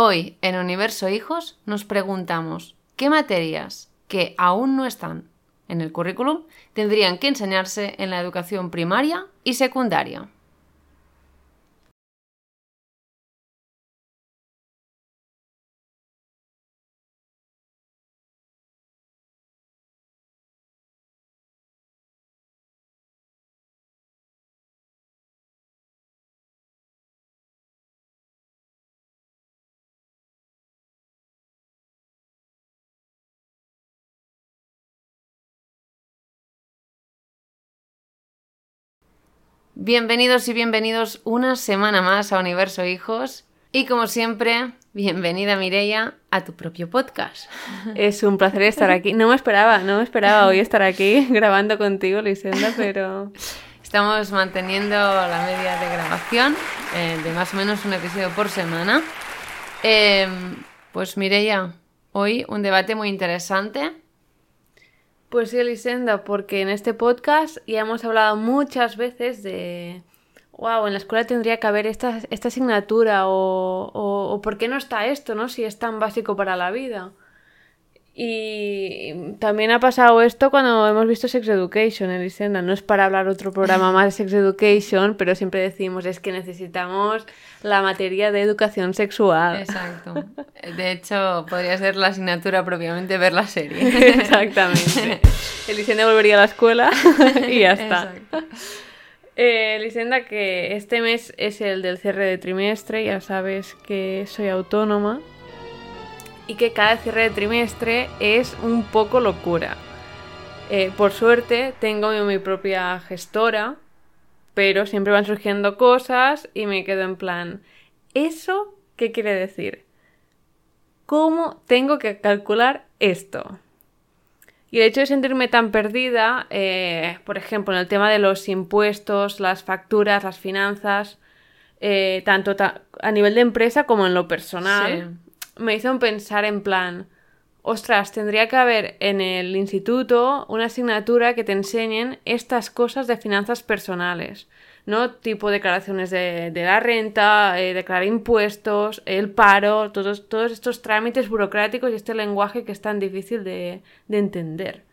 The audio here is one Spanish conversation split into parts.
Hoy, en Universo Hijos, nos preguntamos qué materias que aún no están en el currículum tendrían que enseñarse en la educación primaria y secundaria. Bienvenidos y bienvenidos una semana más a Universo Hijos. Y como siempre, bienvenida Mireia a tu propio podcast. Es un placer estar aquí. No me esperaba, no me esperaba hoy estar aquí grabando contigo, Lisenda, pero... Estamos manteniendo la media de grabación eh, de más o menos un episodio por semana. Em, pues Mireia, hoy un debate muy interesante pues sí, Elisenda, porque en este podcast ya hemos hablado muchas veces de, wow, en la escuela tendría que haber esta, esta asignatura o, o, o, por qué no está esto, ¿no? Si es tan básico para la vida. Y también ha pasado esto cuando hemos visto Sex Education, Elisenda. No es para hablar otro programa más de Sex Education, pero siempre decimos es que necesitamos la materia de educación sexual. Exacto. De hecho, podría ser la asignatura propiamente ver la serie. Exactamente. Elisenda volvería a la escuela y ya está. Eh, Elisenda, que este mes es el del cierre de trimestre, ya sabes que soy autónoma y que cada cierre de trimestre es un poco locura. Eh, por suerte tengo mi, propia gestora, pero siempre van surgiendo cosas y me quedo en plan, ¿eso qué quiere decir? ¿Cómo tengo que calcular esto? Y el hecho de sentirme tan perdida, eh, por ejemplo, en el tema de los impuestos, las facturas, las finanzas, eh, tanto a nivel de empresa como en lo personal, me hizo pensar en plan, ostras, tendría que haber en el instituto una asignatura que te enseñen estas cosas de finanzas personales, ¿no? Tipo declaraciones de, la renta, eh, declarar impuestos, el paro, todos, todos estos trámites burocráticos y este lenguaje que es tan difícil de, de entender.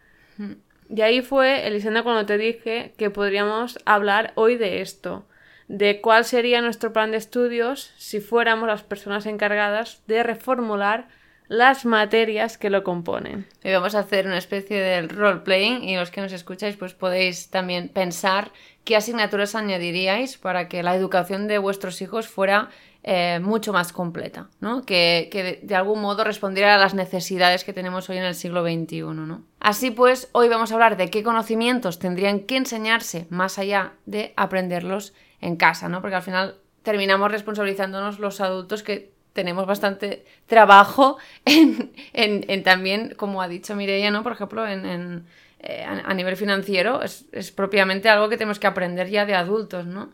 Y ahí fue, Elisenda, cuando te dije que podríamos hablar hoy de esto de cuál sería nuestro plan de estudios si fuéramos las personas encargadas de reformular las materias que lo componen. Y vamos a hacer una especie de role-playing y los que nos escucháis pues podéis también pensar qué asignaturas añadiríais para que la educación de vuestros hijos fuera eh, mucho más completa, ¿no? que, que de, algún modo respondiera a las necesidades que tenemos hoy en el siglo XXI. ¿no? Así pues, hoy vamos a hablar de qué conocimientos tendrían que enseñarse más allá de aprenderlos en casa, ¿no? Porque al final terminamos responsabilizándonos los adultos que tenemos bastante trabajo en, también, como ha dicho Mireia, ¿no? Por ejemplo, en, eh, a, nivel financiero, es, propiamente algo que tenemos que aprender ya de adultos, ¿no?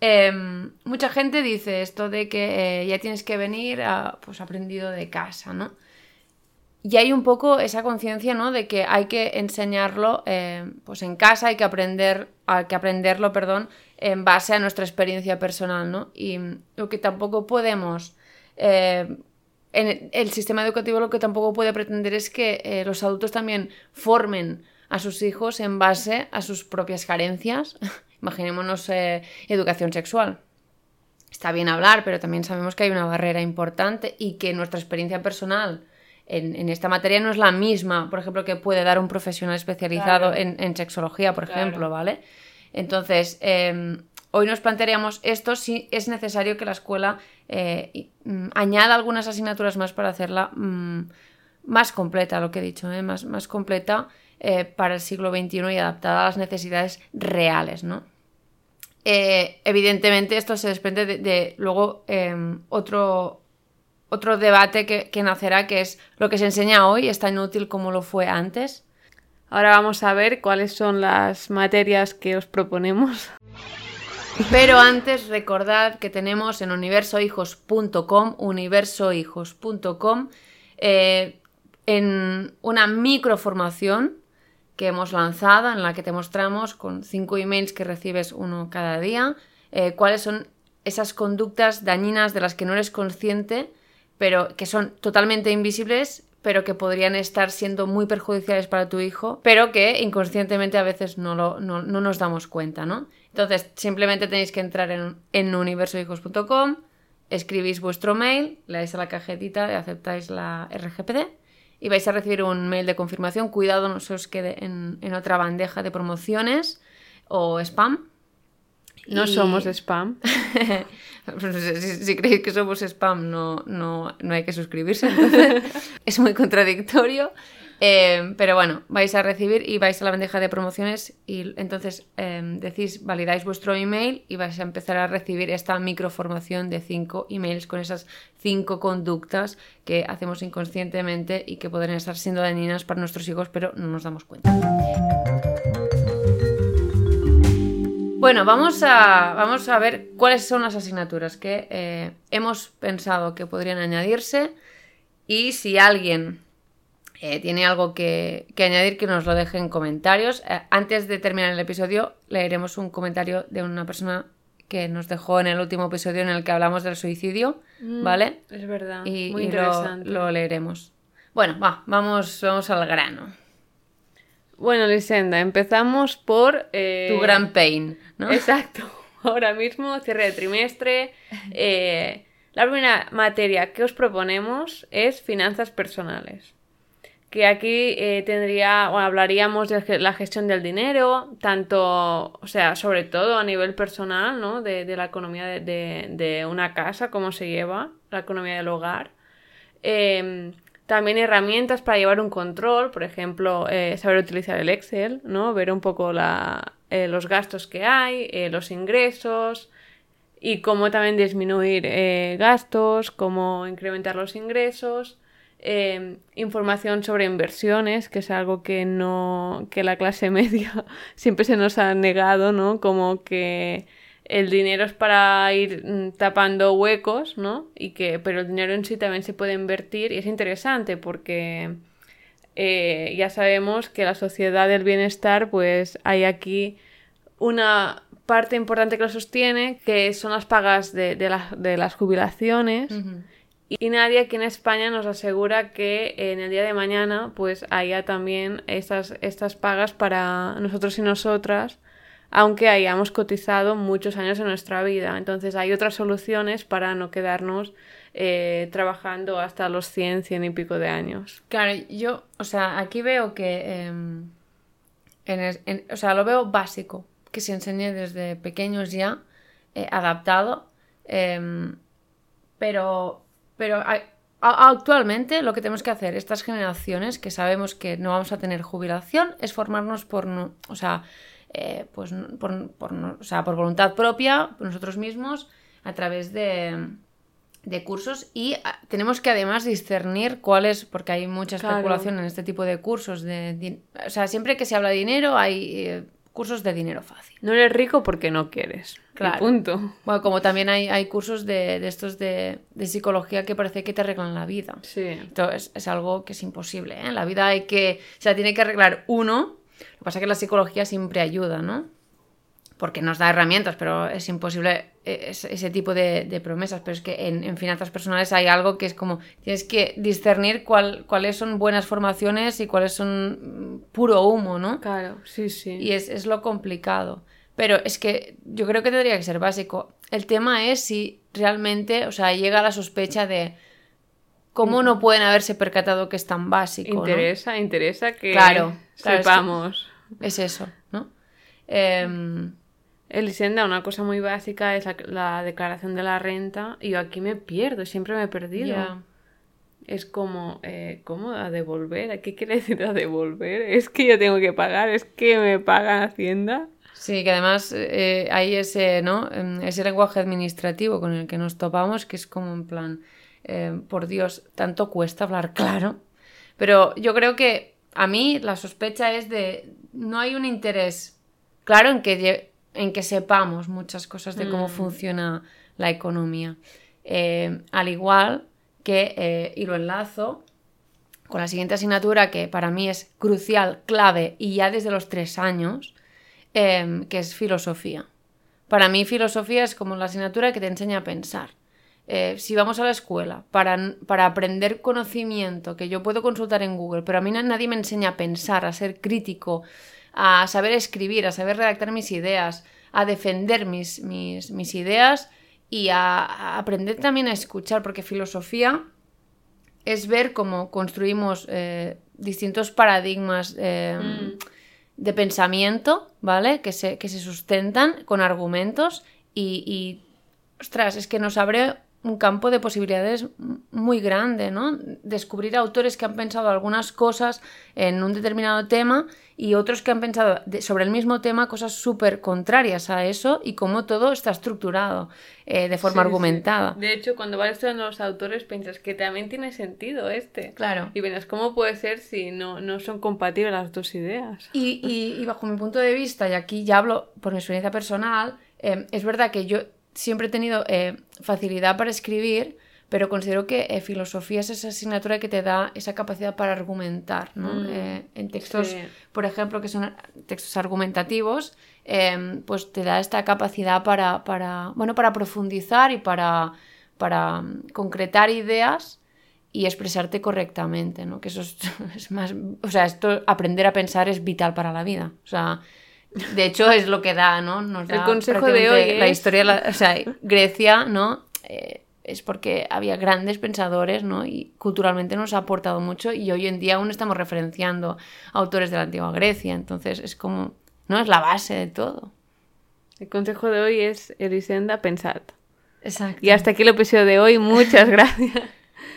Em, mucha gente dice esto de que eh, ya tienes que venir a, pues aprendido de casa, ¿no? Y hay un poco esa conciencia, ¿no? De que hay que enseñarlo eh, pues en casa, hay que aprender, hay que aprenderlo, perdón, en base a nuestra experiencia personal, ¿no? Y lo que tampoco podemos... Eh, en el sistema educativo lo que tampoco puede pretender es que eh, los adultos también formen a sus hijos en base a sus propias carencias. Imaginémonos educación sexual. Está bien hablar, pero también sabemos que hay una barrera importante y que nuestra experiencia personal en, esta materia no es la misma, por ejemplo, que puede dar un profesional especializado en, sexología, por ejemplo, ¿vale? Entonces, em, hoy nos plantearíamos esto si es necesario que la escuela eh, mm, añada algunas asignaturas más para hacerla mm, más completa, lo que he dicho, ¿eh? más, más completa eh, para el siglo XXI y adaptada a las necesidades reales, ¿no? evidentemente esto se desprende de, luego em, otro, otro debate que, nacerá, que es lo que se enseña hoy es tan útil como lo fue antes. Ahora vamos a ver cuáles son las materias que os proponemos. Pero antes recordad que tenemos en universohijos.com, universohijos.com, eh, en una microformación que hemos lanzado en la que te mostramos con cinco emails que recibes uno cada día, eh, cuáles son esas conductas dañinas de las que no eres consciente pero que son totalmente invisibles, pero que podrían estar siendo muy perjudiciales para tu hijo, pero que inconscientemente a veces no, lo, no, nos damos cuenta, ¿no? Entonces, simplemente tenéis que entrar en, en universohijos.com, escribís vuestro mail, le dais a la cajetita y aceptáis la RGPD y vais a recibir un mail de confirmación. Cuidado, no se os quede en, en otra bandeja de promociones o spam. No somos spam. si, creéis que somos spam, no, no, no hay que suscribirse. es muy contradictorio. Eh, pero bueno, vais a recibir y vais a la bandeja de promociones y entonces em, decís, validáis vuestro email y vais a empezar a recibir esta microformación de cinco emails con esas cinco conductas que hacemos inconscientemente y que podrían estar siendo dañinas para nuestros hijos, pero no nos damos cuenta. Bueno, vamos a, vamos a ver cuáles son las asignaturas que eh, hemos pensado que podrían añadirse y si alguien eh, tiene algo que, añadir, que nos lo deje en comentarios. Eh, antes de terminar el episodio, leeremos un comentario de una persona que nos dejó en el último episodio en el que hablamos del suicidio, mm, ¿vale? Es verdad. Y, Muy interesante. Lo, leeremos. Bueno, va, vamos, vamos al grano. Bueno, Lisenda, empezamos por... Eh, tu gran pain, ¿no? Exacto. Ahora mismo, cierre de trimestre. Eh, la primera materia que os proponemos es finanzas personales. Que aquí eh, tendría, hablaríamos de la gestión del dinero, tanto, o sea, sobre todo a nivel personal, ¿no? De, la economía de, de, una casa, cómo se lleva, la economía del hogar. Eh, también herramientas para llevar un control, por ejemplo, eh, saber utilizar el Excel, ¿no? Ver un poco eh, los gastos que hay, eh, los ingresos y cómo también disminuir gastos, cómo incrementar los ingresos. información sobre inversiones, que es algo que no. que la clase media siempre se nos ha negado, ¿no? Como que el dinero es para ir mm, tapando huecos, ¿no? Y que, pero el dinero en sí también se puede invertir y es interesante porque eh, ya sabemos que la sociedad del bienestar, pues hay aquí una parte importante que lo sostiene, que son las pagas de, las jubilaciones. Y nadie aquí en España nos asegura que en el día de mañana pues haya también estas, estas pagas para nosotros y nosotras aunque hayamos cotizado muchos años en nuestra vida. Entonces hay otras soluciones para no quedarnos eh, trabajando hasta los 100, 100 y pico de años. Claro, yo, o sea, aquí veo que, em, o sea, lo veo básico, que se enseñe desde pequeños ya, eh, adaptado, em, pero, pero actualmente lo que tenemos que hacer, estas generaciones que sabemos que no vamos a tener jubilación, es formarnos por, o sea, eh, pues por, por, voluntad propia, nosotros mismos, a través de, cursos y ah, tenemos que además discernir cuáles, porque hay mucha especulación en este tipo de cursos. De, o sea, siempre que se habla de dinero hay eh, cursos de dinero fácil. No eres rico porque no quieres. Claro. punto. Bueno, como también hay, hay cursos de, estos de, psicología que parece que te arreglan la vida. Sí. Entonces es algo que es imposible. ¿eh? la vida hay que, o sea, tiene que arreglar uno lo que pasa es que la psicología siempre ayuda, ¿no? Porque nos da herramientas, pero es imposible eh, ese tipo de, promesas. Pero es que en, finanzas personales hay algo que es como, tienes que discernir cuáles son buenas formaciones y cuáles son puro humo, ¿no? Claro, sí, sí. Y es, es lo complicado. Pero es que yo creo que tendría que ser básico. El tema es si realmente, o sea, llega la sospecha de cómo no pueden haberse percatado que es tan básico. Interesa, interesa que claro, sepamos. Es, eso, ¿no? Eh... Elisenda, una cosa muy básica es la, declaración de la renta. Y yo aquí me pierdo, siempre me he perdido. Es como, eh, ¿cómo a devolver? ¿Qué quiere decir a devolver? Es que yo tengo que pagar, es que me paga Hacienda. Sí, que además eh, hay ese, ¿no? Em, ese lenguaje administrativo con el que nos topamos, que es como en plan, eh, por Dios, tanto cuesta hablar claro. Pero yo creo que a mí la sospecha es de no hay un interés claro en que, en que sepamos muchas cosas de cómo mm. funciona la economía. Eh, al igual que, eh, y lo enlazo con la siguiente asignatura que para mí es crucial, clave y ya desde los tres años, em, que es filosofía. Para mí filosofía es como la asignatura que te enseña a pensar. Eh, si vamos a la escuela para, para, aprender conocimiento que yo puedo consultar en Google, pero a mí nadie me enseña a pensar, a ser crítico, a saber escribir, a saber redactar mis ideas, a defender mis, mis, mis ideas y a, aprender también a escuchar, porque filosofía es ver cómo construimos eh, distintos paradigmas eh, mm. de pensamiento, ¿vale? Que se, que se sustentan con argumentos y, y, ostras, es que nos abre un campo de posibilidades muy grande, ¿no? Descubrir autores que han pensado algunas cosas en un determinado tema y otros que han pensado sobre el mismo tema cosas súper contrarias a eso y cómo todo está estructurado eh, de forma argumentada. De hecho, cuando vas estudiando los autores piensas que también tiene sentido este. Claro. Y verás cómo puede ser si no, no son compatibles las dos ideas. Y, y, bajo mi punto de vista, y aquí ya hablo por mi experiencia personal, eh, es verdad que yo siempre he tenido eh, facilidad para escribir, pero considero que eh, filosofía es esa asignatura que te da esa capacidad para argumentar, ¿no? Mm, eh, en textos, por ejemplo, que son textos argumentativos, pues te da esta capacidad para, para, bueno, para profundizar y para, para concretar ideas y expresarte correctamente, ¿no? Que eso es, es, más... O sea, esto, aprender a pensar es vital para la vida. O sea, de hecho, es lo que da, ¿no? Nos da el consejo de hoy la historia, o sea, Grecia, ¿no? Eh, es porque había grandes pensadores, ¿no? Y culturalmente nos ha aportado mucho y hoy en día aún estamos referenciando autores de la antigua Grecia, entonces es como, ¿no? Es la base de todo. El consejo de hoy es, Elisenda, pensad. Exacto. Y hasta aquí el episodio de hoy, muchas gracias.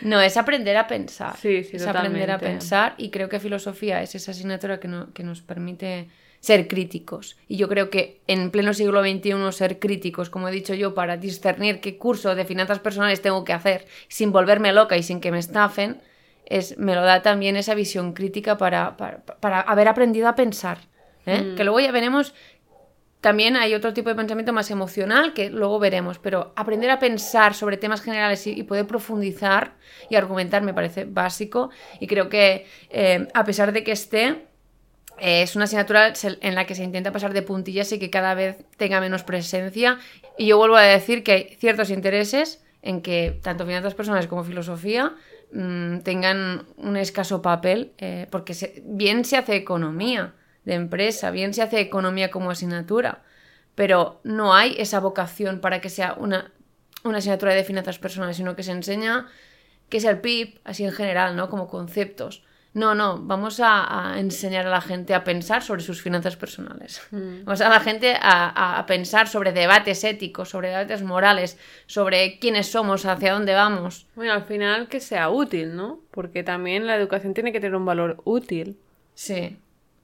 No, es aprender a pensar. Sí, sí, Es aprender a pensar y creo que filosofía es esa asignatura que, no, que nos permite ser críticos. Y yo creo que en pleno siglo XXI ser críticos, como he dicho yo, para discernir qué curso de finanzas personales tengo que hacer sin volverme loca y sin que me estafen, es, me lo da también esa visión crítica para, para, haber aprendido a pensar. ¿eh? Mm. Que luego ya veremos, también hay otro tipo de pensamiento más emocional que luego veremos, pero aprender a pensar sobre temas generales y, poder profundizar y argumentar me parece básico y creo que eh, a pesar de que esté es una asignatura en la que se intenta pasar de puntillas y que cada vez tenga menos presencia. Y yo vuelvo a decir que hay ciertos intereses en que tanto finanzas personales como filosofía mm, tengan un escaso papel, eh, porque bien se hace economía de empresa, bien se hace economía como asignatura, pero no hay esa vocación para que sea una, una asignatura de finanzas personales, sino que se enseña que es el PIB, así en general, ¿no? Como conceptos no, no, vamos a, enseñar a la gente a pensar sobre sus finanzas personales. Mm. Vamos a la gente a, pensar sobre debates éticos, sobre debates morales, sobre quiénes somos, hacia dónde vamos. Bueno, al final que sea útil, ¿no? Porque también la educación tiene que tener un valor útil. Sí,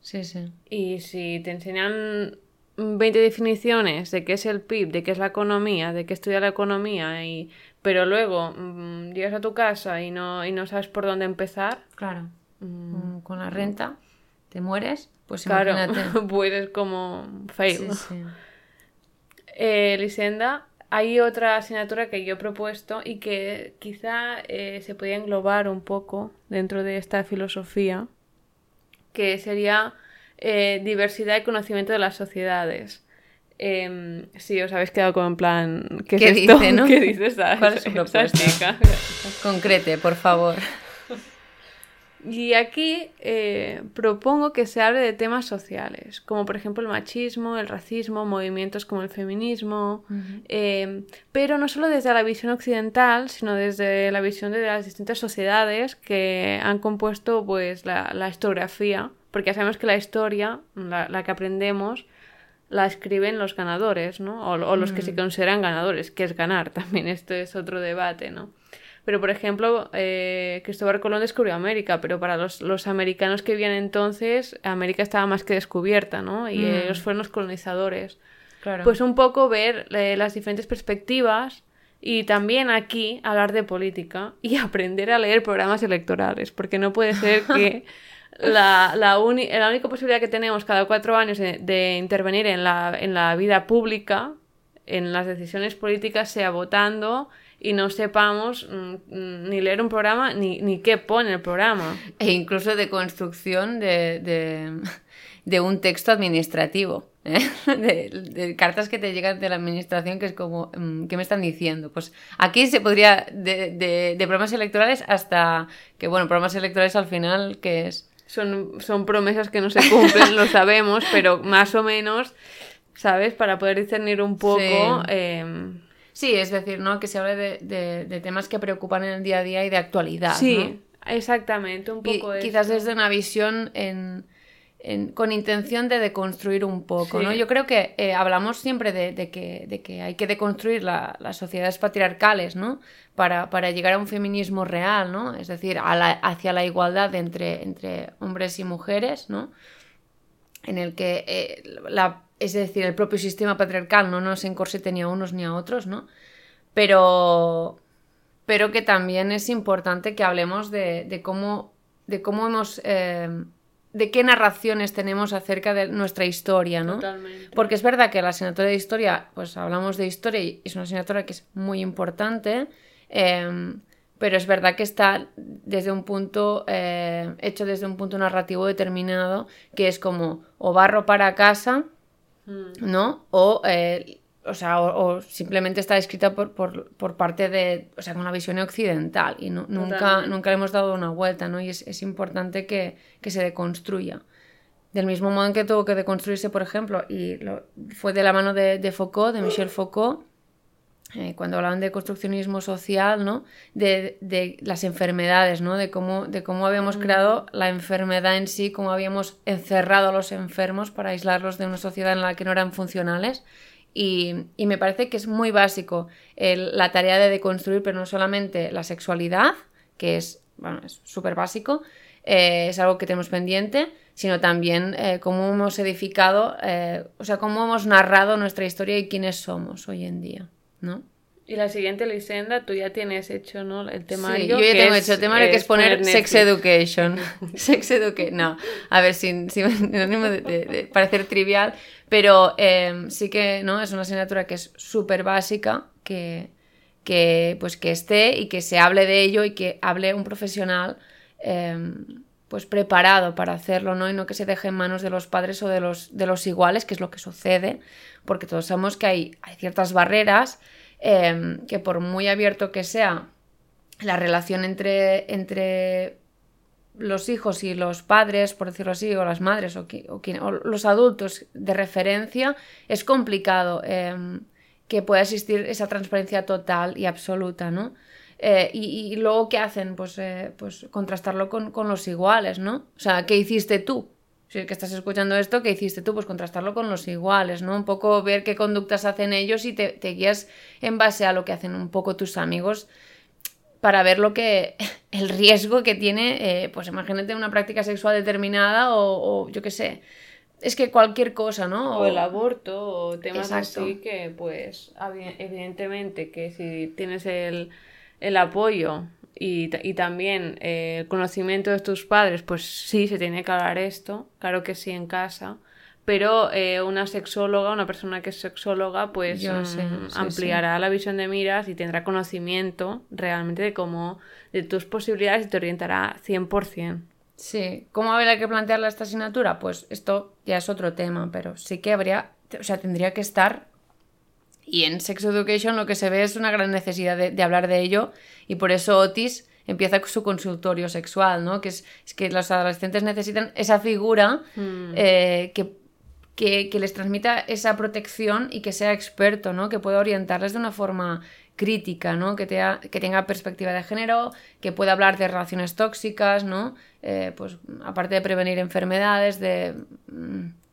sí, sí. Y si te enseñan 20 definiciones de qué es el PIB, de qué es la economía, de qué estudia la economía, y... pero luego mm, llegas a tu casa y no, y no sabes por dónde empezar. Claro Mm, con la renta, te mueres, pues claro, puedes como fail. Eh, Lisenda, hay otra asignatura que yo he propuesto y que quizá eh, se podía englobar un poco dentro de esta filosofía, que sería eh, diversidad y conocimiento de las sociedades. Eh, sí, os habéis quedado como en plan. ¿Qué, es esto? dice, no? ¿Qué dice esa, ¿Cuál es su propuesta? Concrete, por favor. Y aquí eh, propongo que se hable de temas sociales, como por ejemplo el machismo, el racismo, movimientos como el feminismo, eh, pero no solo desde la visión occidental, sino desde la visión de las distintas sociedades que han compuesto pues, la, historiografía, porque sabemos que la historia, la, que aprendemos, la escriben los ganadores, ¿no? O, los que se consideran ganadores, que es ganar también, esto es otro debate, ¿no? Pero, por ejemplo, eh, Cristóbal Colón descubrió América, pero para los, los, americanos que vivían entonces, América estaba más que descubierta, ¿no? Y mm. ellos fueron los colonizadores. Claro. Pues un poco ver eh, las diferentes perspectivas y también aquí hablar de política y aprender a leer programas electorales, porque no puede ser que la, la, la única posibilidad que tenemos cada cuatro años de, de intervenir en la, en la vida pública, en las decisiones políticas, sea votando y no sepamos mm, mm, ni leer un programa ni, ni qué pone el programa. E incluso de construcción de, de un texto administrativo. ¿eh? De, cartas que te llegan de la administración que es como, mm, ¿qué me están diciendo? Pues aquí se podría, de, de, de programas electorales hasta, que bueno, programas electorales al final, que es? Son, son promesas que no se cumplen, lo sabemos, pero más o menos, ¿sabes? Para poder discernir un poco... Em, sí. es decir, ¿no? Que se hable de, de, temas que preocupan en el día a día y de actualidad. Sí, exactamente, un poco y, Quizás desde una visión en con intención de deconstruir un poco, ¿no? Yo creo que eh, hablamos siempre de, que, hay que deconstruir las sociedades patriarcales, ¿no? Para, llegar a un feminismo real, ¿no? Es decir, hacia la igualdad entre, entre hombres y mujeres, ¿no? En el que, eh, la, es decir, el propio sistema patriarcal no nos encorsete ni a unos ni a otros, ¿no? Pero, pero que también es importante que hablemos de, cómo, de cómo hemos... Eh, de qué narraciones tenemos acerca de nuestra historia, ¿no? Totalmente. Porque es verdad que la asignatura de historia, pues hablamos de historia y es una asignatura que es muy importante, em, pero es verdad que está desde un punto, eh, hecho desde un punto narrativo determinado, que es como o barro para casa. ¿No? O eh, o sea, o, simplemente está escrita por, por, parte de, o sea, con una visión occidental y nunca, nunca le hemos dado una vuelta, ¿no? Y es, importante que, se deconstruya. Del mismo modo en que tuvo que deconstruirse, por ejemplo, y fue de la mano de, Foucault, de Michel Foucault, eh, cuando hablaban de construccionismo social, ¿no? De, las enfermedades, ¿no? De cómo, de cómo habíamos mm. creado la enfermedad en sí, cómo habíamos encerrado a los enfermos para aislarlos de una sociedad en la que no eran funcionales y, me parece que es muy básico la tarea de deconstruir, pero no solamente la sexualidad, que es súper básico, eh, es algo que tenemos pendiente, sino también eh, cómo hemos edificado, eh, o sea, cómo hemos narrado nuestra historia y quiénes somos hoy en día, ¿no? Y la siguiente, Lisenda, tú ya tienes hecho, ¿no? El temario. Sí, yo ya tengo hecho el temario que es poner Sex Education. sex Education. No, a ver, sin, sin de, de, parecer trivial, pero em, sí que, ¿no? Es una asignatura que es súper básica, que, que, pues, que esté y que se hable de ello y que hable un profesional em, pues preparado para hacerlo, ¿no? Y no que se deje en manos de los padres o de los, de los iguales, que es lo que sucede, porque todos sabemos que hay, ciertas barreras Em, que por muy abierto que sea la relación entre, entre los hijos y los padres, por decirlo así, o las madres, o, los adultos de referencia, es complicado em, que pueda existir esa transparencia total y absoluta, ¿no? Eh, y, luego, ¿qué hacen? Pues, eh, pues contrastarlo con, con, los iguales, ¿no? O sea, ¿qué hiciste tú? Si que estás escuchando esto, ¿qué hiciste tú? Pues contrastarlo con los iguales, ¿no? Un poco ver qué conductas hacen ellos y te, guías en base a lo que hacen un poco tus amigos para ver lo que el riesgo que tiene, eh, pues imagínate una práctica sexual determinada o, yo qué sé, es que cualquier cosa, ¿no? O, el aborto o temas así que pues evidentemente que si tienes el, el apoyo y, y también eh, el conocimiento de tus padres, pues sí, se tiene que hablar esto, claro que sí en casa, pero eh, una sexóloga, una persona que es sexóloga, pues mm, ampliará la visión de miras y tendrá conocimiento realmente de cómo, de tus posibilidades y te orientará 100%. Sí, ¿cómo habría que plantearla esta asignatura? Pues esto ya es otro tema, pero sí que habría, o sea, tendría que estar y en Sex Education lo que se ve es una gran necesidad de, hablar de ello y por eso Otis empieza su consultorio sexual, ¿no? Que es, que los adolescentes necesitan esa figura hmm. eh, que, que, les transmita esa protección y que sea experto, ¿no? Que pueda orientarles de una forma crítica, ¿no? Que, que tenga perspectiva de género, que pueda hablar de relaciones tóxicas, ¿no? Eh, pues aparte de prevenir enfermedades, de...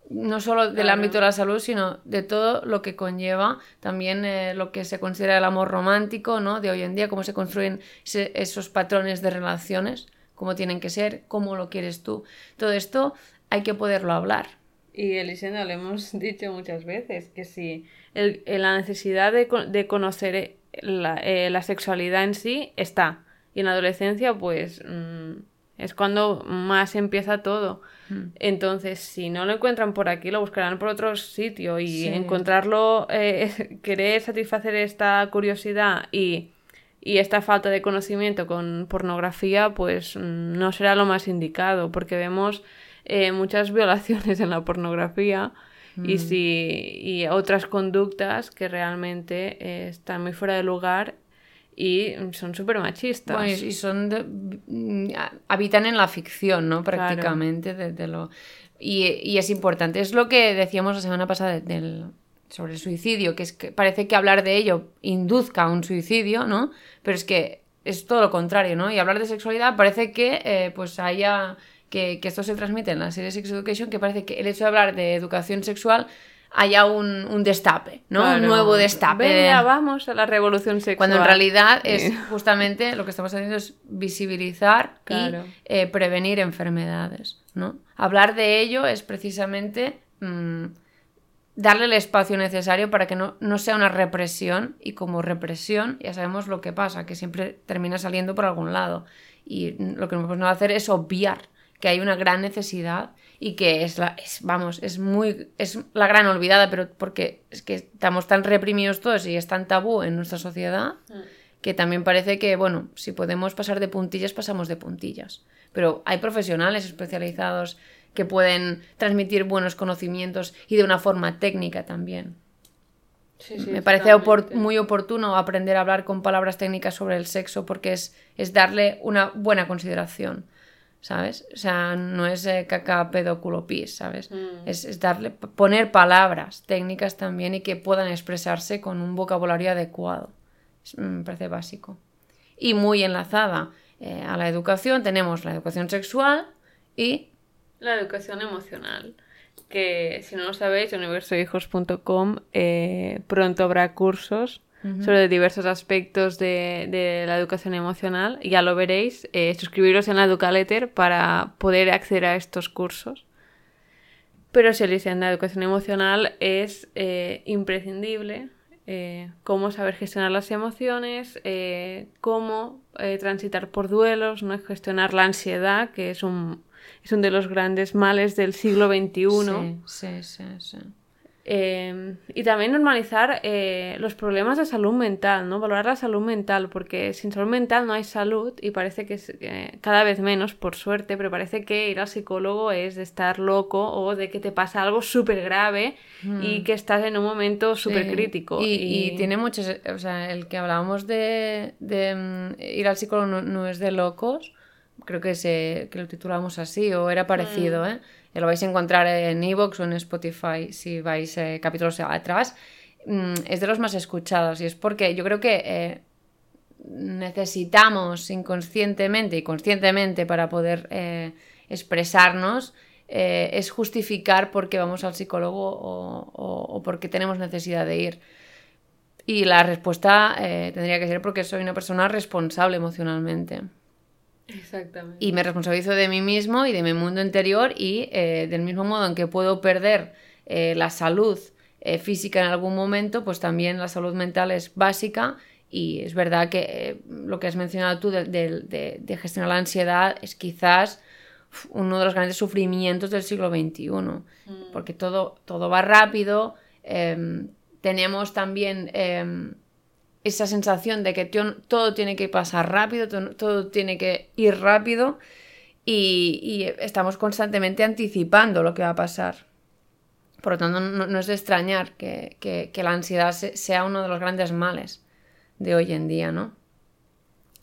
No solo del ámbito de la salud, sino de todo lo que conlleva también eh, lo que se considera el amor romántico, ¿no? De hoy en día, cómo se construyen esos patrones de relaciones, cómo tienen que ser, cómo lo quieres tú. Todo esto hay que poderlo hablar. Y Elisenda, lo hemos dicho muchas veces, que si el, la necesidad de, de conocer eh, la, eh, la, sexualidad en sí está. Y en la adolescencia, pues... Mm, es cuando más empieza todo. Hmm. Entonces, si no lo encuentran por aquí, lo buscarán por otro sitio y encontrarlo, eh, querer satisfacer esta curiosidad y, y, esta falta de conocimiento con pornografía, pues mm, no será lo más indicado, porque vemos eh, muchas violaciones en la pornografía y, mm. si, y otras conductas que realmente eh, están muy fuera de lugar y son súper machistas. y son mm, habitan en la ficción, ¿no? Prácticamente. De, lo... y, y, es importante. Es lo que decíamos la semana pasada del, sobre el suicidio, que es que parece que hablar de ello induzca a un suicidio, ¿no? Pero es que es todo lo contrario, ¿no? Y hablar de sexualidad parece que eh, pues haya que, esto se transmite en la serie Sex Education, que parece que el hecho de hablar de educación sexual haya un, destape, ¿no? Un nuevo destape. Venga, vamos a la revolución sexual. Cuando en realidad es justamente lo que estamos haciendo es visibilizar y eh, prevenir enfermedades, ¿no? Hablar de ello es precisamente mm, darle el espacio necesario para que no, no, sea una represión y como represión ya sabemos lo que pasa, que siempre termina saliendo por algún lado. Y lo que no podemos hacer es obviar que hay una gran necesidad y que es la, es, vamos, es muy, es la gran olvidada, pero porque es que estamos tan reprimidos todos y es tan tabú en nuestra sociedad mm. que también parece que, bueno, si podemos pasar de puntillas, pasamos de puntillas. Pero hay profesionales especializados que pueden transmitir buenos conocimientos y de una forma técnica también. Me parece muy oportuno aprender a hablar con palabras técnicas sobre el sexo porque es, es darle una buena consideración. ¿Sabes? O sea, no es eh, caca, pedo, culo, pis, ¿sabes? Mm. Es, darle, poner palabras técnicas también y que puedan expresarse con un vocabulario adecuado. me parece básico. Y muy enlazada eh, a la educación tenemos la educación sexual y... La educación emocional. Que si no lo sabéis, universohijos.com eh, pronto habrá cursos sobre diversos aspectos de, la educación emocional. Ya lo veréis. Eh, suscribiros en la Educaletter para poder acceder a estos cursos. Pero si en la educación emocional es eh, imprescindible. Eh, cómo saber gestionar las emociones, cómo transitar por duelos, ¿no? gestionar la ansiedad, que es un, es uno de los grandes males del siglo XXI. sí, sí. sí. Em, y también normalizar eh, los problemas de salud mental, ¿no? Valorar la salud mental, porque sin salud mental no hay salud y parece que es, eh, cada vez menos, por suerte, pero parece que ir al psicólogo es de estar loco o de que te pasa algo súper grave y hmm. que estás en un momento súper crítico. Y, tiene muchos, o sea, el que hablábamos de, mm, ir al psicólogo no, es de locos, creo que, se, que lo titulamos así o era parecido, hmm. ¿eh? lo vais a encontrar en Evox o en Spotify si vais eh, capítulos atrás, mm, es de los más escuchados y es porque yo creo que eh, necesitamos inconscientemente y conscientemente para poder eh, expresarnos es justificar por qué vamos al psicólogo o, o, por qué tenemos necesidad de ir. Y la respuesta tendría que ser porque soy una persona responsable emocionalmente. Exactamente. Y me responsabilizo de mí mismo y de mi mundo interior y eh, del mismo modo en que puedo perder eh, la salud eh, física en algún momento, pues también la salud mental es básica y es verdad que lo que has mencionado tú de, gestionar la ansiedad es quizás uno de los grandes sufrimientos del siglo XXI, mm. porque todo, todo va rápido, em, tenemos también em, esa sensación de que todo tiene que pasar rápido, todo, tiene que ir rápido y, estamos constantemente anticipando lo que va a pasar. Por lo tanto, no, es de extrañar que, la ansiedad sea uno de los grandes males de hoy en día, ¿no?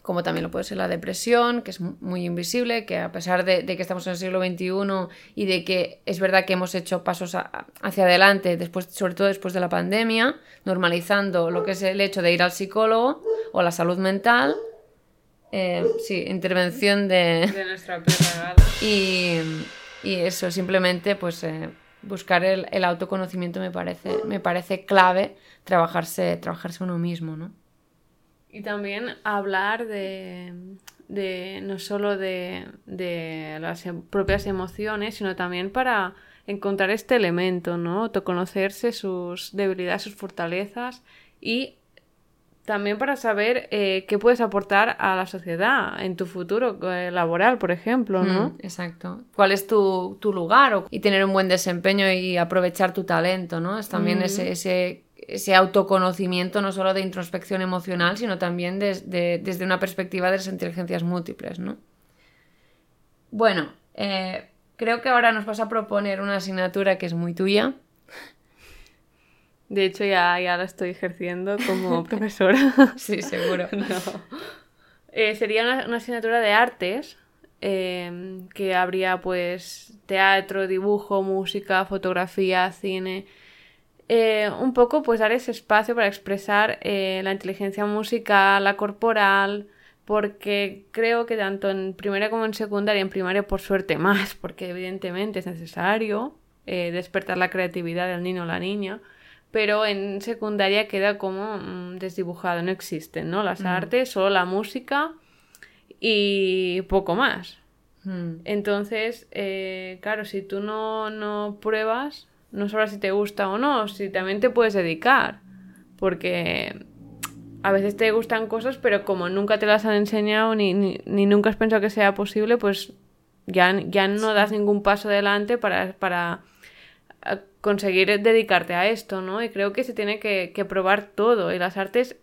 Como también lo puede ser la depresión, que es muy invisible, que a pesar de, que estamos en el siglo XXI y de que es verdad que hemos hecho pasos hacia adelante, después, sobre todo después de la pandemia, normalizando lo que es el hecho de ir al psicólogo o la salud mental, eh, sí, intervención de... De nuestra perra y, y eso, simplemente pues eh, buscar el, el, autoconocimiento me parece, me parece clave trabajarse, trabajarse uno mismo, ¿no? Y también hablar de, no solo de, las em, propias emociones, sino también para encontrar este elemento, ¿no? Autoconocerse sus debilidades, sus fortalezas y también para saber eh, qué puedes aportar a la sociedad en tu futuro eh, laboral, por ejemplo, ¿no? Mm, exacto. ¿Cuál es tu, lugar? Y tener un buen desempeño y aprovechar tu talento, ¿no? Es también mm. ese, ese ese autoconocimiento no solo de introspección emocional, sino también desde una perspectiva de las inteligencias múltiples, ¿no? Bueno, eh, creo que ahora nos vas a proponer una asignatura que es muy tuya. De hecho, ya, ya la estoy ejerciendo como profesora. sí, seguro. Eh, sería una, asignatura de artes, em, que habría pues teatro, dibujo, música, fotografía, cine. Eh, un poco pues dar ese espacio para expresar eh, la inteligencia musical, la corporal, porque creo que tanto en primaria como en secundaria, en primaria por suerte más, porque evidentemente es necesario eh, despertar la creatividad del niño o la niña, pero en secundaria queda como mm, desdibujado, no existen, ¿no? Las mm. artes, solo la música y poco más. Mm. Entonces, claro, si tú no, no pruebas, no sabrás si te gusta o no, si también te puedes dedicar, porque a veces te gustan cosas, pero como nunca te las han enseñado ni, ni, nunca has pensado que sea posible, pues ya, ya no das ningún paso adelante para, para conseguir dedicarte a esto, ¿no? Y creo que se tiene que, que probar todo y las artes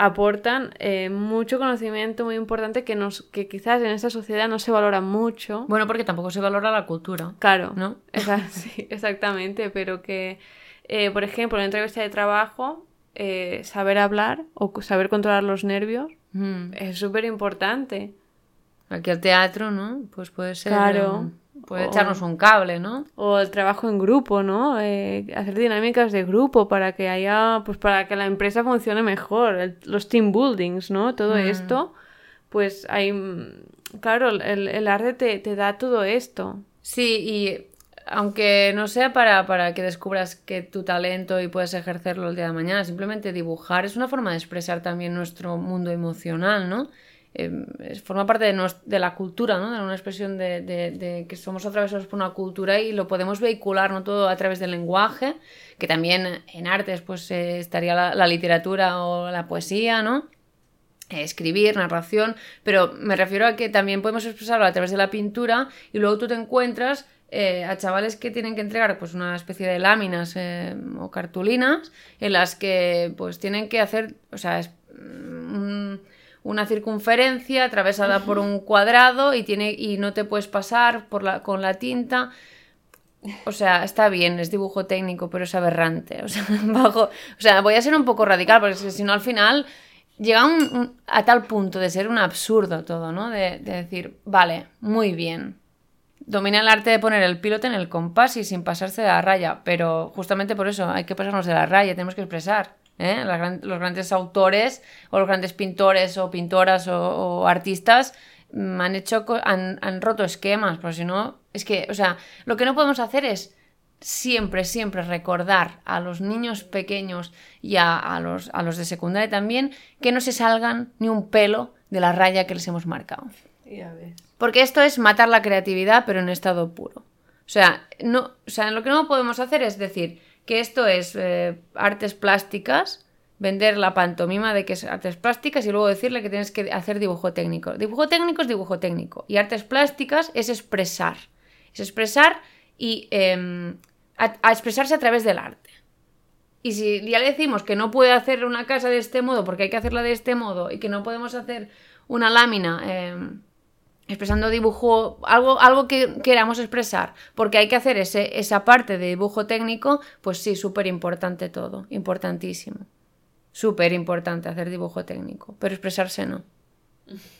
aportan eh, mucho conocimiento muy importante que nos que quizás en esta sociedad no se valora mucho. Bueno, porque tampoco se valora la cultura. Claro, ¿no? sí, exactamente, pero que, eh, por ejemplo, en entrevista de trabajo eh, saber hablar o saber controlar los nervios mm. es súper importante. Aquí el teatro, ¿no? Pues puede ser. Claro. Puede echarnos un cable, ¿no? O el trabajo en grupo, ¿no? Eh, hacer dinámicas de grupo para que haya, pues para que la empresa funcione mejor. los team buildings, ¿no? Todo mm. esto, pues hay, claro, el, el arte te, te, da todo esto. Sí, y aunque no sea para, para, que descubras que tu talento y puedes ejercerlo el día de mañana, simplemente dibujar es una forma de expresar también nuestro mundo emocional, ¿no? Eh, forma parte de, de, la cultura, ¿no? De una expresión de, de, que somos atravesados por una cultura y lo podemos vehicular, ¿no? Todo a través del lenguaje, que también en artes, pues eh, estaría la, la, literatura o la poesía, ¿no? escribir, narración, pero me refiero a que también podemos expresarlo a través de la pintura y luego tú te encuentras eh, a chavales que tienen que entregar pues una especie de láminas eh, o cartulinas en las que pues tienen que hacer, o sea, mm, una circunferencia atravesada por un cuadrado y tiene y no te puedes pasar por la, con la tinta. O sea, está bien, es dibujo técnico, pero es aberrante. O sea, bajo, o sea voy a ser un poco radical, porque si no al final llega a tal punto de ser un absurdo todo, ¿no? de decir, vale, muy bien, domina el arte de poner el piloto en el compás y sin pasarse de la raya, pero justamente por eso hay que pasarnos de la raya, tenemos que expresar. ¿Eh? los grandes autores o los grandes pintores o pintoras o, artistas mm, han hecho han, han roto esquemas, pero si no, es que, o sea, lo que no podemos hacer es siempre, siempre recordar a los niños pequeños y a, los, a los de secundaria también que no se salgan ni un pelo de la raya que les hemos marcado. Ya ves. Porque esto es matar la creatividad, pero en estado puro. O sea, no, o sea, lo que no podemos hacer es decir que esto es eh, artes plásticas, vender la pantomima de que es artes plásticas y luego decirle que tienes que hacer dibujo técnico. Dibujo técnico es dibujo técnico y artes plásticas es expresar. Es expresar y em, a, expresarse a través del arte. Y si ya le decimos que no puede hacer una casa de este modo porque hay que hacerla de este modo y que no podemos hacer una lámina em, expresando dibujo, algo, algo que queramos expresar, porque hay que hacer ese, esa parte de dibujo técnico, pues sí, súper importante todo, importantísimo. Súper importante hacer dibujo técnico, pero expresarse no.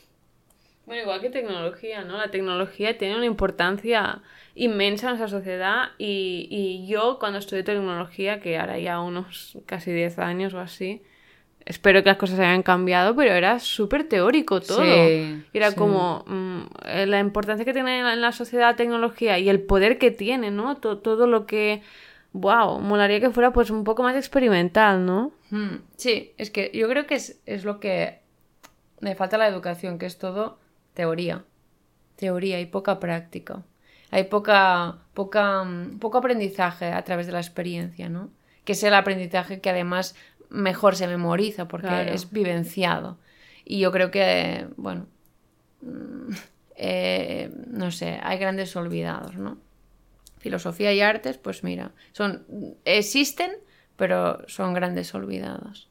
Bueno, igual que tecnología, ¿no? La tecnología tiene una importancia inmensa en nuestra sociedad y, y yo cuando estudié tecnología, que ahora ya unos casi 10 años o así, espero que las cosas hayan cambiado, pero era súper teórico todo. era como mm, la importancia que tiene en la sociedad la tecnología y el poder que tiene, ¿no? todo lo que... Wow, molaría que fuera pues un poco más experimental, ¿no? Hmm, sí, es que yo creo que es, es lo que me falta la educación, que es todo teoría. Teoría y poca práctica. Hay poca, poca, mm, poco aprendizaje a través de la experiencia, ¿no? Que es el aprendizaje que además mejor se memoriza porque es vivenciado. Y yo creo que, bueno, mm, eh, no sé, hay grandes olvidados, ¿no? Filosofía y artes, pues mira, son existen, pero son grandes olvidados.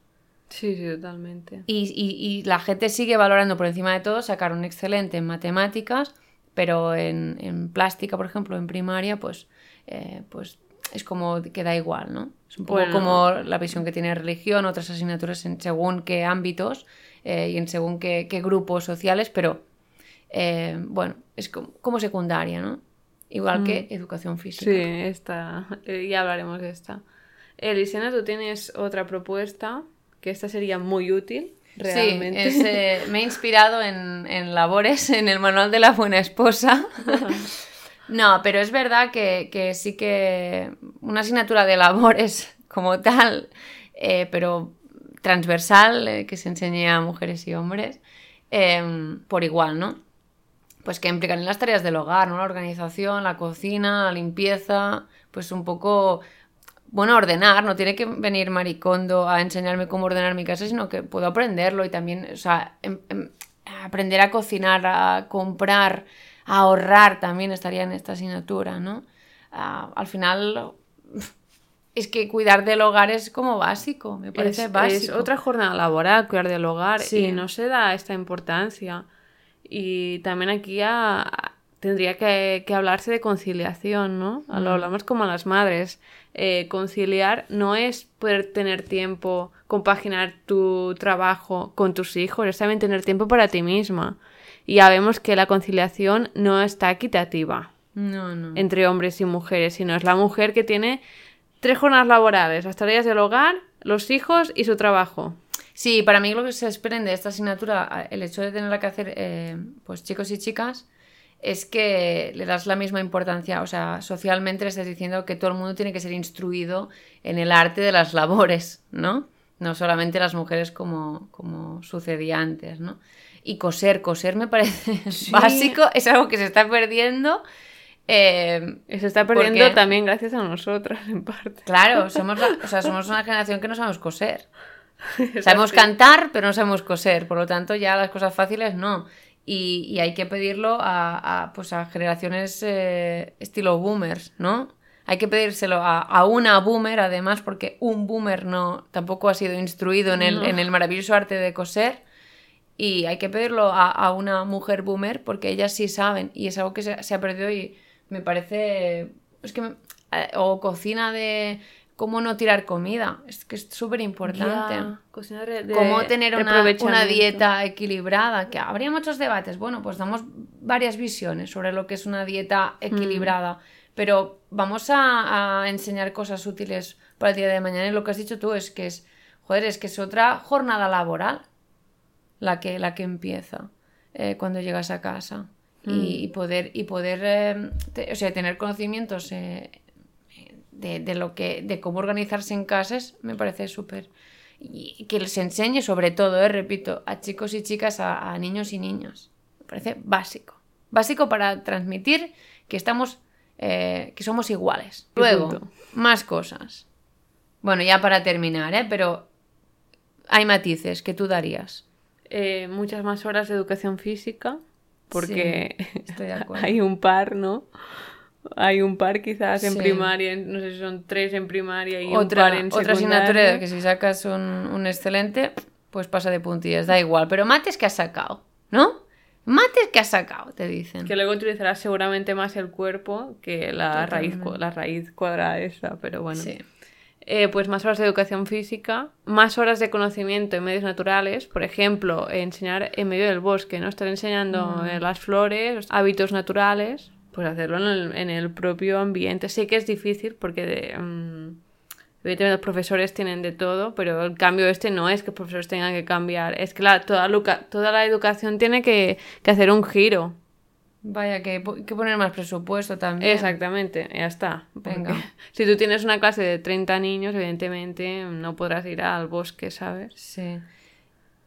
Sí, sí, totalmente. Y, y, y la gente sigue valorando por encima de todo sacar un excelente en matemáticas, pero en, plástica, por ejemplo, en primaria, pues, eh, pues es como que da igual, ¿no? Es un poco como la visión que tiene religión, otras asignaturas en según qué ámbitos eh, y en según qué, grupos sociales, pero eh, bueno, es como, secundaria, ¿no? Igual que mm. educación física. Sí, esta, ya hablaremos de esta. Elisena, tú tienes otra propuesta, que esta sería muy útil. Realmente. Sí, me he inspirado en, en labores, en el manual de la buena esposa. No, pero es verdad que, sí que una asignatura de labores como tal, eh, pero transversal, eh, que se enseñe a mujeres y hombres, em, por igual, ¿no? Pues que implican en las tareas del hogar, ¿no? La organización, la cocina, la limpieza, pues un poco, bueno, ordenar, no tiene que venir Maricondo a enseñarme cómo ordenar mi casa, sino que puedo aprenderlo y también, o sea, em, em, aprender a cocinar, a comprar, ahorrar también estaría en esta asignatura, ¿no? Ah, al final es que cuidar del hogar es como básico, me parece es, básico. Es otra jornada laboral, cuidar del hogar, y no se da esta importancia. Y también aquí tendría que, hablarse de conciliación, ¿no? Lo mm. hablamos como a las madres. Eh, conciliar no es poder tener tiempo, compaginar tu trabajo con tus hijos, es también tener tiempo para ti misma y ya vemos que la conciliación no está equitativa entre hombres y mujeres, sino es la mujer que tiene tres jornadas laborales, las tareas del hogar, los hijos y su trabajo. Sí, para mí lo que se desprende de esta asignatura, el hecho de tenerla que hacer eh, pues chicos y chicas, es que le das la misma importancia, o sea, socialmente le estás diciendo que todo el mundo tiene que ser instruido en el arte de las labores, ¿no? No solamente las mujeres como, como sucedía antes, ¿no? Y coser. Coser me parece básico, es algo que se está perdiendo. Eh, se está perdiendo también gracias a nosotras, en parte. Claro, somos, somos una generación que no sabemos coser. sabemos cantar, pero no sabemos coser. Por lo tanto, ya las cosas fáciles no. Y, hay que pedirlo a, pues a generaciones eh, estilo boomers, ¿no? Hay que pedírselo a, una boomer, además, porque un boomer no tampoco ha sido instruido en el, en el maravilloso arte de coser y hay que pedirlo a, una mujer boomer porque ellas sí saben y es algo que se, ha perdido y me parece... Es que... Eh, o cocina de cómo no tirar comida. Es que es súper importante. Cómo tener una, una, dieta equilibrada. Que habría muchos debates. Bueno, pues damos varias visiones sobre lo que es una dieta mm. equilibrada. Pero vamos a, a, enseñar cosas útiles para el día de mañana. Y lo que has dicho tú es que es, joder, es que es otra jornada laboral la que, la que empieza eh, cuando llegas a casa. Y, mm. poder, y poder eh, o sea, tener conocimientos eh, de, lo que, de cómo organizarse en casas me parece súper. Y que les enseñe sobre todo, repito, a chicos y chicas, a, niños y niñas. Me parece básico. Básico para transmitir que estamos, que somos iguales. Luego, más cosas. Bueno, ya para terminar, ¿eh? Pero hay matices que tú darías. Eh, muchas más horas de educación física, porque hay un par, ¿no? Hay un par quizás en primaria, no sé si son tres en primaria y otra, un par en Otra asignatura que si sacas un, un, excelente, pues pasa de puntillas, da igual. Pero mates que has sacado, ¿no? Mates que has sacado, te dicen. Que luego utilizarás seguramente más el cuerpo que la, raíz, la raíz cuadrada esa, pero bueno. Sí. Eh, pues más horas de educación física, más horas de conocimiento en medios naturales, por ejemplo, enseñar en medio del bosque, ¿no? Estar enseñando mm. las flores, hábitos naturales, pues hacerlo en el, propio ambiente. Sé que es difícil porque mm, evidentemente los profesores tienen de todo, pero el cambio este no es que los profesores tengan que cambiar, es que la, toda, toda la educación tiene que, que hacer un giro. Vaya, que hay que poner más presupuesto también. Exactamente, ya está. Venga. Si tú tienes una clase de 30 niños, evidentemente no podrás ir al bosque, ¿sabes? Sí.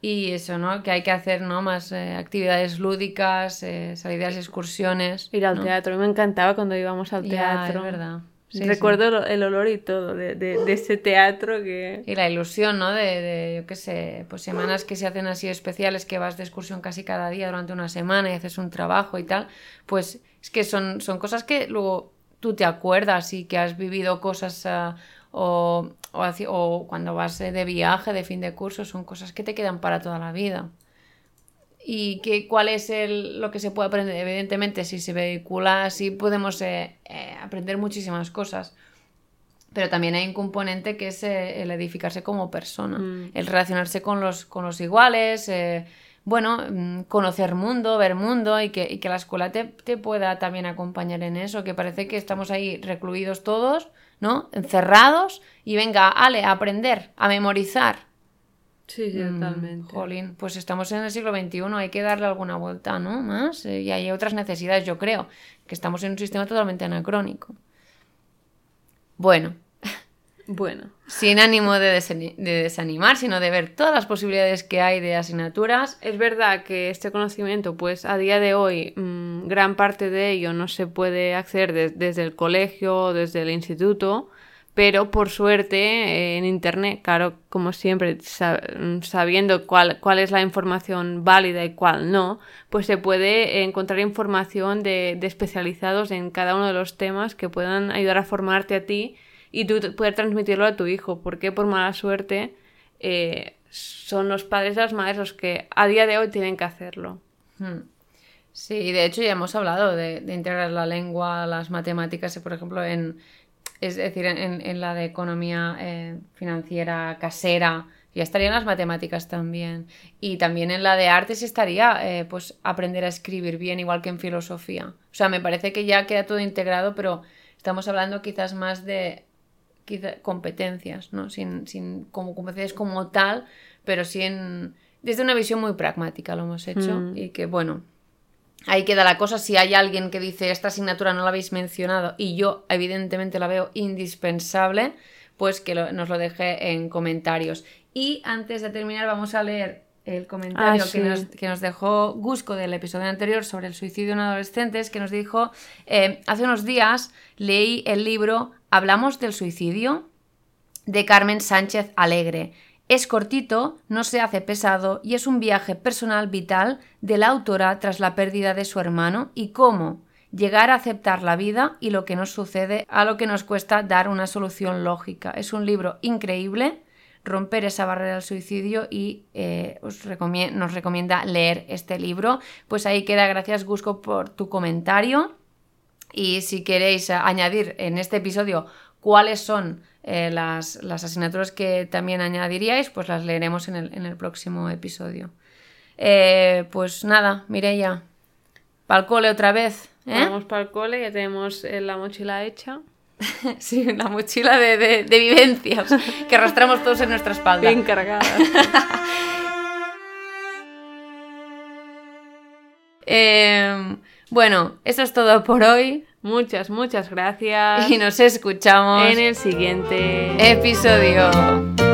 Y eso, ¿no? Que hay que hacer, ¿no? Más eh, actividades lúdicas, eh, salidas, excursiones. Ir al teatro. Me encantaba cuando íbamos al teatro. es verdad. Recuerdo el olor y todo de, de, ese teatro que... Y la ilusión, ¿no? De, de, yo qué sé, pues semanas que se hacen así especiales, que vas de excursión casi cada día durante una semana y haces un trabajo y tal, pues es que son, son cosas que luego tú te acuerdas y que has vivido cosas ah, o, o, o, cuando vas de viaje, de fin de curso, son cosas que te quedan para toda la vida. Y que, cuál es el, lo que se puede aprender. Evidentemente, si se vehicula así, podemos eh, eh, aprender muchísimas cosas. Pero también hay un componente que es eh, el edificarse como persona, Mm. el relacionarse con los, con los iguales, bueno, mm, conocer mundo, ver mundo y que, y que la escuela te, te pueda también acompañar en eso, que parece que estamos ahí recluidos todos, ¿no? Encerrados y venga, ale, a aprender, a memorizar. Sí, sí, Mm, totalmente. Jolín, pues estamos en el siglo XXI, hay que darle alguna vuelta, ¿no? Más. eh, y hay otras necesidades, yo creo, que estamos en un sistema totalmente anacrónico. Bueno, Bueno, sin ánimo de, desani- de desanimar, sino de ver todas las posibilidades que hay de asignaturas. es verdad que este conocimiento, pues a día de hoy, mm, gran parte de ello no se puede acceder des- desde el colegio o desde el instituto, pero por suerte eh, en Internet, claro, como siempre, sa- sabiendo cuál, cuál es la información válida y cuál no, pues se puede encontrar información de, de especializados en cada uno de los temas que puedan ayudar a formarte a ti y tú poder transmitirlo a tu hijo, porque por mala suerte eh, son los padres y las madres los que a día de hoy tienen que hacerlo. Hmm. Sí, de hecho ya hemos hablado de, de integrar la lengua, las matemáticas, por ejemplo, en, es decir, en, la de economía eh, financiera casera, ya estarían las matemáticas también. Y también en la de artes estaría eh, pues aprender a escribir bien, igual que en filosofía. O sea, me parece que ya queda todo integrado, pero estamos hablando quizás más de quizá- competencias, ¿no? Sin, sin como competencias como tal, pero sí en, desde una visión muy pragmática lo hemos hecho. Mm. Y que, bueno, ahí queda la cosa. Si hay alguien que dice esta asignatura no la habéis mencionado y yo evidentemente la veo indispensable, pues que lo- nos lo deje en comentarios. Y antes de terminar vamos a leer el comentario Ah, que, sí. nos, que nos dejó Gusco del episodio anterior sobre el suicidio en adolescentes, que nos dijo, eh, hace unos días leí el libro Hablamos del suicidio de Carmen Sánchez Alegre. Es cortito, no se hace pesado y es un viaje personal vital de la autora tras la pérdida de su hermano y cómo llegar a aceptar la vida y lo que nos sucede a lo que nos cuesta dar una solución lógica. Es un libro increíble, romper esa barrera del suicidio y eh, os nos recomienda leer este libro. Pues ahí queda, gracias Gusco por tu comentario. Y si queréis añadir en este episodio cuáles son eh, las, las asignaturas que también añadiríais, pues las leeremos en el, en el próximo episodio. Eh, pues nada, Mireia, pa'l cole otra vez. ¿eh? Vamos para el cole, ya tenemos eh, la mochila hecha. Sí, la mochila de, de- de vivencias que arrastramos todos en nuestra espalda. Bien cargada. Eh, bueno, eso es todo por hoy muchas, muchas gracias. y nos escuchamos en el siguiente. episodio.